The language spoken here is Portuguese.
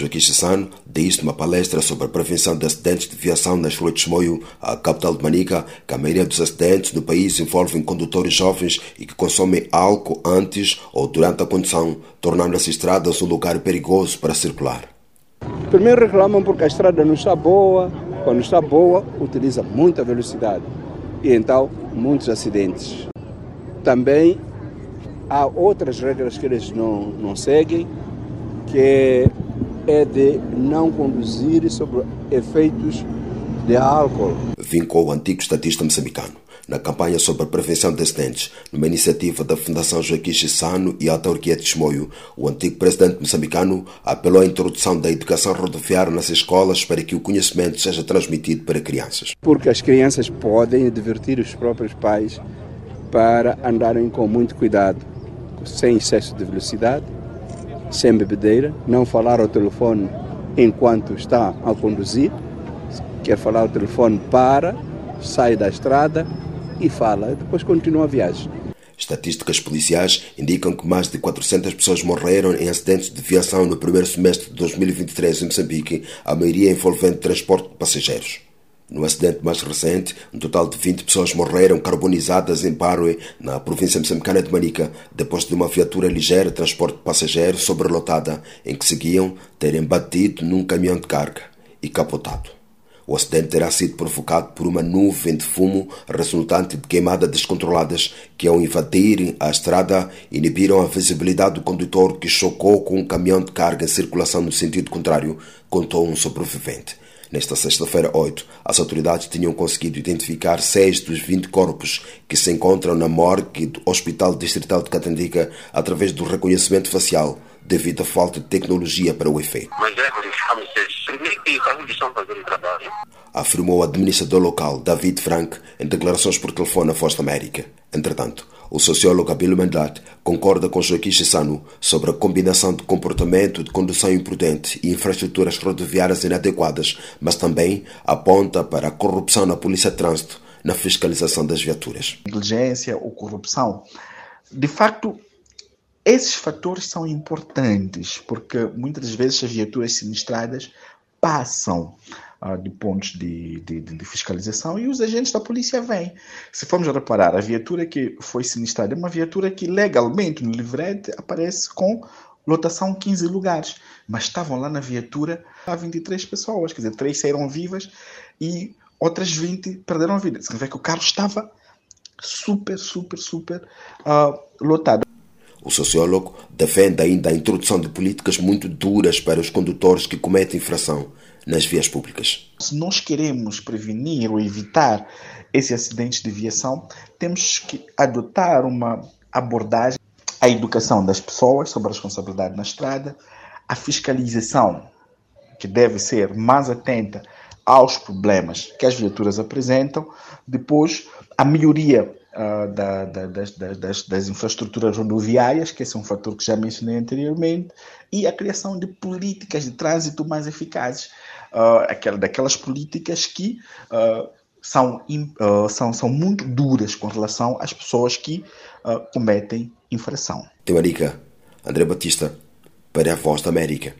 Joaquim Chissano disse numa palestra sobre a prevenção de acidentes de viação nas ruas de Chimoio, a capital de Manica, que a maioria dos acidentes no país envolvem condutores jovens e que consomem álcool antes ou durante a condução, tornando as estradas um lugar perigoso para circular. Primeiro reclamam porque a estrada não está boa, quando está boa, utiliza muita velocidade e então muitos acidentes. Também há outras regras que eles não, não seguem, que é de não conduzir sob efeitos de álcool. Vincou o antigo estatista moçambicano na campanha sobre a prevenção de acidentes, numa iniciativa da Fundação Joaquim Chissano e a autarquia de Chimoio, o antigo presidente moçambicano apelou à introdução da educação rodoviária nas escolas para que o conhecimento seja transmitido para crianças. Porque as crianças podem divertir os próprios pais para andarem com muito cuidado, sem excesso de velocidade, sem bebedeira, não falar ao telefone enquanto está a conduzir, quer falar ao telefone para, sai da estrada e fala, depois continua a viagem. Estatísticas policiais indicam que mais de 400 pessoas morreram em acidentes de viação no primeiro semestre de 2023 em Moçambique, a maioria envolvendo transporte de passageiros. No acidente mais recente, um total de 20 pessoas morreram carbonizadas em Paroe, na província moçambicana de Manica, depois de uma viatura ligeira de transporte de passageiros sobrelotada, em que seguiam terem batido num caminhão de carga e capotado. O acidente terá sido provocado por uma nuvem de fumo resultante de queimadas descontroladas que, ao invadirem a estrada, inibiram a visibilidade do condutor que chocou com um caminhão de carga em circulação no sentido contrário, contou um sobrevivente. Nesta sexta-feira, 8, as autoridades tinham conseguido identificar seis dos 20 corpos que se encontram na morgue do Hospital Distrital de Catandica através do reconhecimento facial, devido à falta de tecnologia para o efeito. Mas é, verificamos primeiro que saúde estão fazendo trabalho. Afirmou o administrador local, David Frank, em declarações por telefone à Voz da América. Entretanto, o sociólogo Abílio Mendat concorda com Joaquim Chissano sobre a combinação de comportamento de condução imprudente e infraestruturas rodoviárias inadequadas, mas também aponta para a corrupção na Polícia de Trânsito na fiscalização das viaturas. Negligência ou corrupção. De facto, esses fatores são importantes porque muitas vezes as viaturas sinistradas passam uh, de pontos de, de, de, fiscalização e os agentes da polícia vêm. Se formos reparar, a viatura que foi sinistrada é uma viatura que legalmente no livrete aparece com lotação 15 lugares, mas estavam lá na viatura há 23 pessoas, quer dizer, três saíram vivas e outras 20 perderam a vida. Significa que o carro estava super, super, super uh, lotado. O sociólogo defende ainda a introdução de políticas muito duras para os condutores que cometem infração nas vias públicas. Se nós queremos prevenir ou evitar esses acidentes de viação, temos que adotar uma abordagem a educação das pessoas sobre a responsabilidade na estrada, a fiscalização, que deve ser mais atenta aos problemas que as viaturas apresentam, depois a melhoria uh, da, da, das, das, das, infraestruturas rodoviárias, que esse é um fator que já mencionei anteriormente, e a criação de políticas de trânsito mais eficazes, uh, aquela, daquelas políticas que uh, são, são, são muito duras com relação às pessoas que cometem infração. Temarica, André Batista, para a Voz da América.